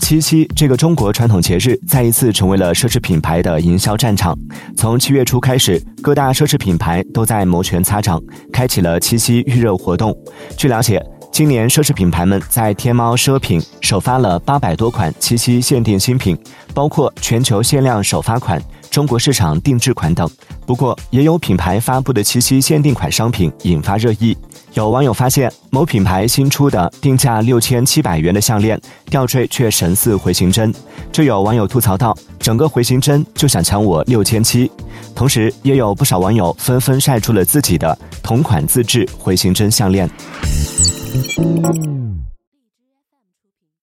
七夕这个中国传统节日再一次成为了奢侈品牌的营销战场。从七月初开始，各大奢侈品牌都在摩拳擦掌，开启了七夕预热活动。据了解，今年奢侈品牌们在天猫奢品首发了八百多款七夕限定新品，包括全球限量首发款、中国市场定制款等。不过，也有品牌发布的七夕限定款商品引发热议。有网友发现，某品牌新出的定价六千七百元的项链吊坠却神似回形针，就有网友吐槽道：“整个回形针就想抢我六千七。”同时，也有不少网友纷纷晒出了自己的同款自制回形针项链。